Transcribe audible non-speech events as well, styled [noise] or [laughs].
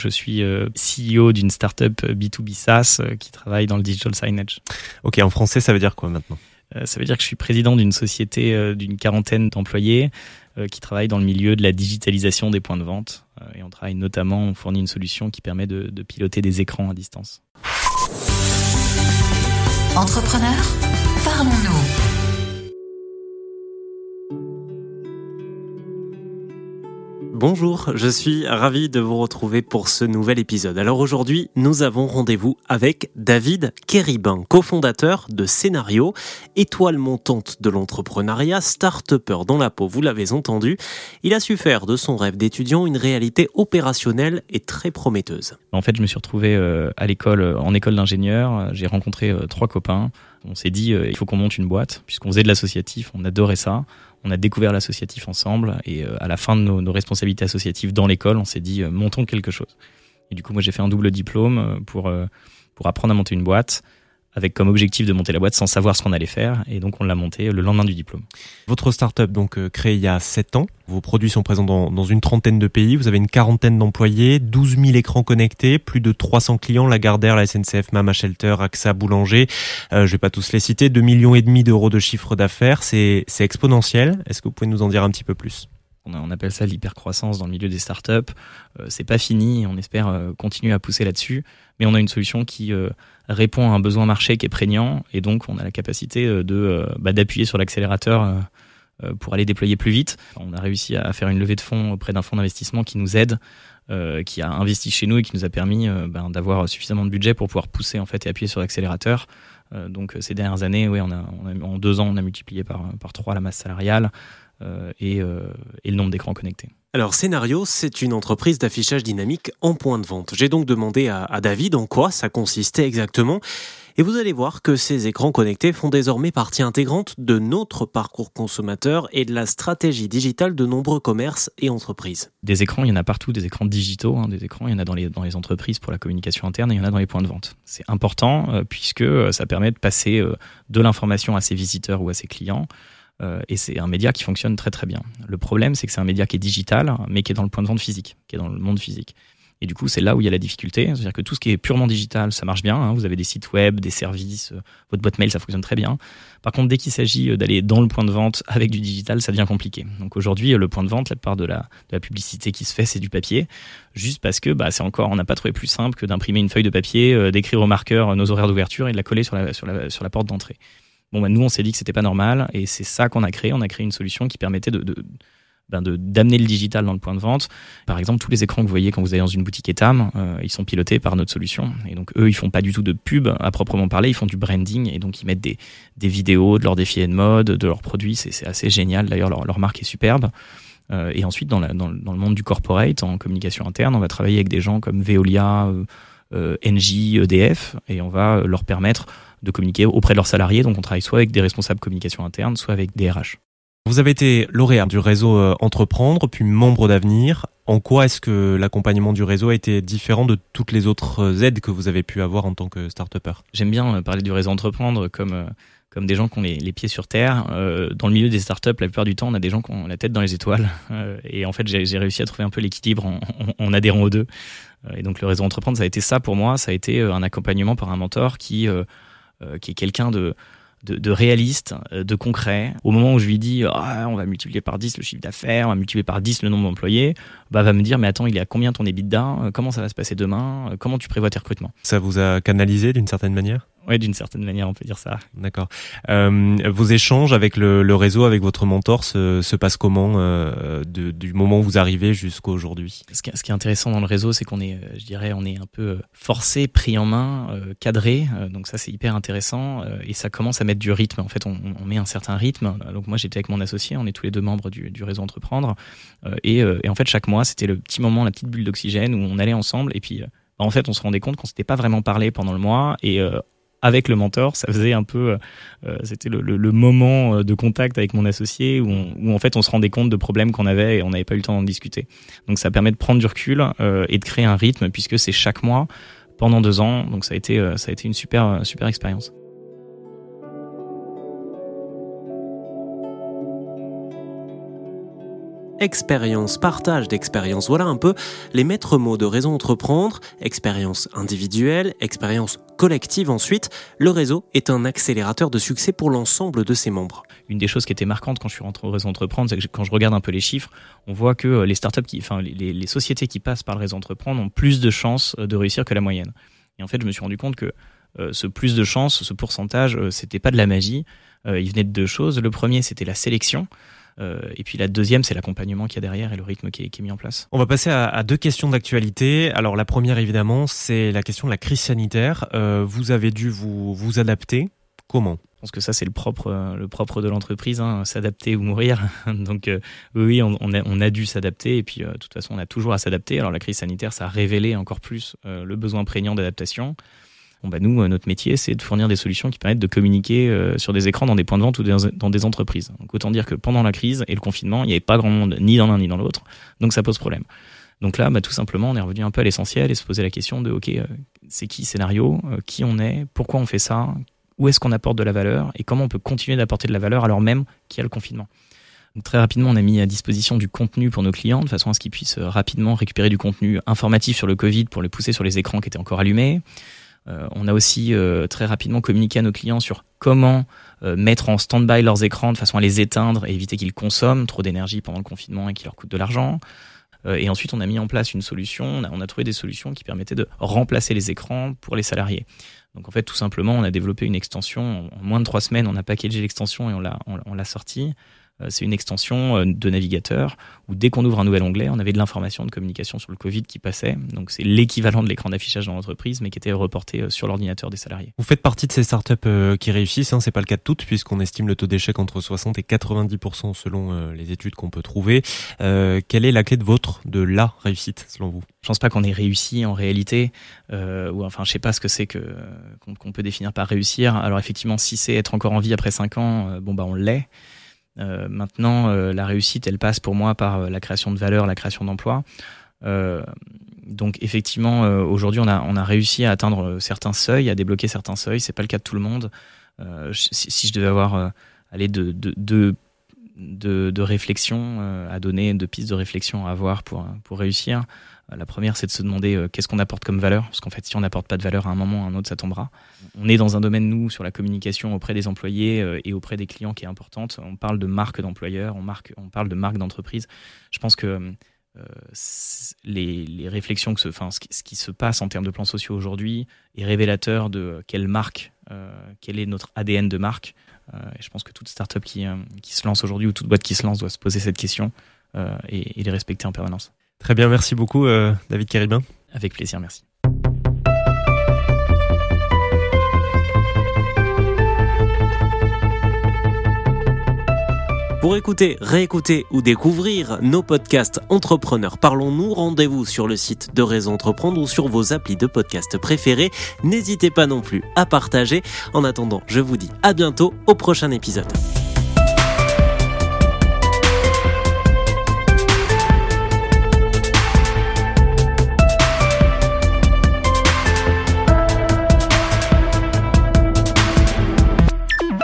Je suis CEO d'une startup B2B SaaS qui travaille dans le digital signage. Ok, en français, ça veut dire quoi maintenant? Ça veut dire que je suis président d'une société d'une quarantaine d'employés qui travaille dans le milieu de la digitalisation des points de vente. Et on travaille notamment, on fournit une solution qui permet de, de piloter des écrans à distance. Entrepreneur, parlons-nous. Bonjour, je suis ravi de vous retrouver pour ce nouvel épisode. Alors aujourd'hui, nous avons rendez-vous avec David Kéribin, cofondateur de Scénario, étoile montante de l'entrepreneuriat, start-upper dans la peau, vous l'avez entendu. Il a su faire de son rêve d'étudiant une réalité opérationnelle et très prometteuse. En fait, je me suis retrouvé euh, à l'école, en école d'ingénieur, j'ai rencontré euh, trois copains. On s'est dit, il faut qu'on monte une boîte, puisqu'on faisait de l'associatif, on adorait ça on a découvert l'associatif ensemble et euh, à la fin de nos, responsabilités associatives dans l'école, on s'est dit euh, montons quelque chose. Et du coup, moi j'ai fait un double diplôme euh, pour pour apprendre à monter une boîte avec comme objectif de monter la boîte sans savoir ce qu'on allait faire. Et donc, on l'a monté le lendemain du diplôme. Votre startup, donc euh, créée il y a 7 ans, vos produits sont présents dans, dans, une trentaine de pays, vous avez une quarantaine d'employés, 12 000 écrans connectés, plus de 300 clients, Lagardère, la SNCF, Mama Shelter, AXA, Boulanger, euh, je vais pas tous les citer, 2 millions et demi d'euros de chiffre d'affaires, c'est exponentiel. Est-ce que vous pouvez nous en dire un petit peu plus? On, appelle ça l'hypercroissance dans le milieu des startups. Euh, c'est pas fini, on espère euh, continuer à pousser là-dessus, mais on a une solution qui euh, répond à un besoin marché qui est prégnant, et donc on a la capacité de bah, d'appuyer sur l'accélérateur pour aller déployer plus vite. On a réussi à faire une levée de fonds auprès d'un fonds d'investissement qui nous aide, qui a investi chez nous et qui nous a permis ben, d'avoir suffisamment de budget pour pouvoir pousser en fait et appuyer sur l'accélérateur. Donc ces dernières années, oui, en deux ans, on a multiplié par trois la masse salariale. Euh, euh, et, le nombre d'écrans connectés. Alors Scénario, c'est une entreprise d'affichage dynamique en point de vente. J'ai donc demandé à, David en quoi ça consistait exactement. Et vous allez voir que ces écrans connectés font désormais partie intégrante de notre parcours consommateur et de la stratégie digitale de nombreux commerces et entreprises. Des écrans, il y en a partout, des écrans digitaux, hein, des écrans, il y en a dans les, entreprises pour la communication interne et il y en a dans les points de vente. C'est important euh, puisque ça permet de passer de l'information à ses visiteurs ou à ses clients euh, et c'est un média qui fonctionne très très bien. Le problème, c'est que c'est un média qui est digital, mais qui est dans le point de vente physique, qui est dans le monde physique. Et du coup, c'est là où il y a la difficulté. C'est-à-dire que tout ce qui est purement digital, ça marche bien. Hein. Vous avez des sites web, des services, euh, votre boîte mail, ça fonctionne très bien. Par contre, dès qu'il s'agit euh, d'aller dans le point de vente [laughs] avec du digital, ça devient compliqué. Donc aujourd'hui, le point de vente, la plupart de la, de la publicité qui se fait, c'est du papier. Juste parce que bah, c'est encore, on n'a pas trouvé plus simple que d'imprimer une feuille de papier, d'écrire au marqueur nos horaires d'ouverture et de la coller sur la, sur la, sur la porte d'entrée. Bon, bah, nous, on s'est dit que c'était pas normal et c'est ça qu'on a créé. On a créé une solution qui permettait de, ben, de d'amener le digital dans le point de vente. Par exemple, tous les écrans que vous voyez quand vous allez dans une boutique Etam, euh, ils sont pilotés par notre solution. Et donc, eux, ils font pas du tout de pub à proprement parler, ils font du branding et donc ils mettent des, des vidéos de leurs défis de mode, de leurs produits. C'est assez génial. D'ailleurs, leur, leur marque est superbe. Euh, et ensuite, dans, la, dans, le monde du corporate, en communication interne, on va travailler avec des gens comme Veolia, euh, euh NJ, EDF, et on va leur permettre de communiquer auprès de leurs salariés. Donc on travaille soit avec des responsables communication interne, soit avec des RH. Vous avez été lauréat du réseau euh, Entreprendre, puis membre d'avenir. En quoi est-ce que l'accompagnement du réseau a été différent de toutes les autres euh, aides que vous avez pu avoir en tant que start-upper? J'aime bien euh, parler du réseau Entreprendre comme, comme des gens qui ont les, pieds sur terre. dans le milieu des startups, la plupart du temps, on a des gens qui ont la tête dans les étoiles. [laughs] et en fait, j'ai réussi à trouver un peu l'équilibre en, en, adhérant aux deux. et donc le réseau Entreprendre, ça a été ça pour moi. Ça a été un accompagnement par un mentor qui euh, qui est quelqu'un de, de, réaliste, euh, de concret. Au moment où je lui dis ah, on va multiplier par 10 le chiffre d'affaires, on va multiplier par 10 le nombre d'employés, bah va me dire mais attends, il est à combien ton EBITDA? Euh, Comment ça va se passer demain? Comment tu prévois tes recrutements? Ça vous a canalisé d'une certaine manière? Oui, d'une certaine manière, on peut dire ça. D'accord. Euh, vos échanges avec le, le, réseau, avec votre mentor, se, se passent comment euh, de, du moment où vous arrivez jusqu'à aujourd'hui? Ce, qui, ce qui est intéressant dans le réseau, c'est qu'on est, euh, je dirais, on est un peu euh, forcé, pris en main, euh, cadré. donc ça, c'est hyper intéressant et ça commence à mettre du rythme. En fait, on, on met un certain rythme. Donc moi, j'étais avec mon associé, on est tous les deux membres du, du réseau Entreprendre et, et, en fait, chaque mois, c'était le petit moment, la petite bulle d'oxygène où on allait ensemble et puis. Bah, en fait, on se rendait compte qu'on s'était pas vraiment parlé pendant le mois et avec le mentor, ça faisait un peu, euh, c'était le, le, moment euh, de contact avec mon associé où, où, en fait on se rendait compte de problèmes qu'on avait et on n'avait pas eu le temps d'en discuter. Donc ça permet de prendre du recul euh, et de créer un rythme puisque c'est chaque mois pendant deux ans. Donc ça a été, ça a été une super, super expérience. Expérience, partage d'expérience. Voilà un peu les maîtres mots de Réseau Entreprendre. Expérience individuelle, expérience collective ensuite. Le réseau est un accélérateur de succès pour l'ensemble de ses membres. Une des choses qui était marquante quand je suis rentré au Réseau Entreprendre, c'est que quand je regarde un peu les chiffres, on voit que euh, les startups, qui, enfin les, sociétés qui passent par le Réseau Entreprendre ont plus de chances euh, de réussir que la moyenne. Et en fait, je me suis rendu compte que euh, ce plus de chances, ce pourcentage, c'était pas de la magie. il venait de deux choses. Le premier, c'était la sélection. Euh, et puis la deuxième, c'est l'accompagnement qu'il y a derrière et le rythme qui est, mis en place. On va passer à, deux questions d'actualité. Alors la première, évidemment, c'est la question de la crise sanitaire. Euh, vous avez dû vous, vous adapter. Comment? Je pense que ça, c'est le propre, le propre de l'entreprise, hein, s'adapter ou mourir. [laughs] Donc, euh, oui, on, a, on, a, dû s'adapter. Et puis, de toute façon, on a toujours à s'adapter. Alors, la crise sanitaire, ça a révélé encore plus le besoin prégnant d'adaptation. Bon, bah nous, euh, notre métier, c'est de fournir des solutions qui permettent de communiquer euh, sur des écrans dans des points de vente ou dans des entreprises. Donc autant dire que pendant la crise et le confinement, il n'y avait pas grand monde ni dans l'un ni dans l'autre, donc ça pose problème. Donc là, bah, tout simplement, on est revenu un peu à l'essentiel et se poser la question de, OK, euh, c'est qui scénario, qui on est, pourquoi on fait ça, où est-ce qu'on apporte de la valeur et comment on peut continuer d'apporter de la valeur alors même qu'il y a le confinement. Très rapidement, on a mis à disposition du contenu pour nos clients de façon à ce qu'ils puissent rapidement récupérer du contenu informatif sur le Covid pour le pousser sur les écrans qui étaient encore allumés. Euh, on a aussi euh, très rapidement communiqué à nos clients sur comment euh, mettre en stand-by leurs écrans de façon à les éteindre et éviter qu'ils consomment trop d'énergie pendant le confinement et qui leur coûte de l'argent. et ensuite, on a mis en place une solution, on a, trouvé des solutions qui permettaient de remplacer les écrans pour les salariés. Donc en fait, tout simplement, on a développé une extension. En moins de trois semaines, on a packagé l'extension et on l'a, on l'a sortie. Euh, c'est une extension euh, de navigateur où dès qu'on ouvre un nouvel onglet, on avait de l'information de communication sur le Covid qui passait. Donc c'est l'équivalent de l'écran d'affichage dans l'entreprise, mais qui était reporté euh, sur l'ordinateur des salariés. Vous faites partie de ces startups qui réussissent, hein, c'est pas le cas de toutes, puisqu'on estime le taux d'échec entre 60 et 90% selon les études qu'on peut trouver. quelle est la clé de votre, de la réussite selon vous? Je pense pas qu'on ait réussi en réalité, ou enfin je sais pas ce que c'est que qu'on peut définir par réussir. Alors effectivement, si c'est être encore en vie après 5 ans, bon bah on l'est. Euh, maintenant, euh, la réussite, elle passe pour moi par euh, la création de valeur, la création d'emplois. donc effectivement, aujourd'hui, on a, réussi à atteindre certains seuils, à débloquer certains seuils. C'est pas le cas de tout le monde. Si, je devais avoir aller de, réflexion à donner, de pistes de réflexion à avoir pour réussir. La première, c'est de se demander euh, qu'est-ce qu'on apporte comme valeur, parce qu'en fait, si on n'apporte pas de valeur à un moment, à un autre, ça tombera. On est dans un domaine, nous, sur la communication auprès des employés euh, et auprès des clients qui est importante. On parle de marque d'employeur, on, on parle de marque d'entreprise. Je pense que euh, les, réflexions, que ce, enfin, ce, qui, se passe en termes de plans sociaux aujourd'hui est révélateur de quelle marque, quel est notre ADN de marque. et je pense que toute startup qui, qui se lance aujourd'hui ou toute boîte qui se lance doit se poser cette question et, et les respecter en permanence. Très bien, merci beaucoup euh, David Caribin. Avec plaisir, merci. Pour écouter, réécouter ou découvrir nos podcasts Entrepreneurs Parlons-nous, rendez-vous sur le site de Réseau Entreprendre ou sur vos applis de podcast préférés. N'hésitez pas non plus à partager. En attendant, je vous dis à bientôt au prochain épisode.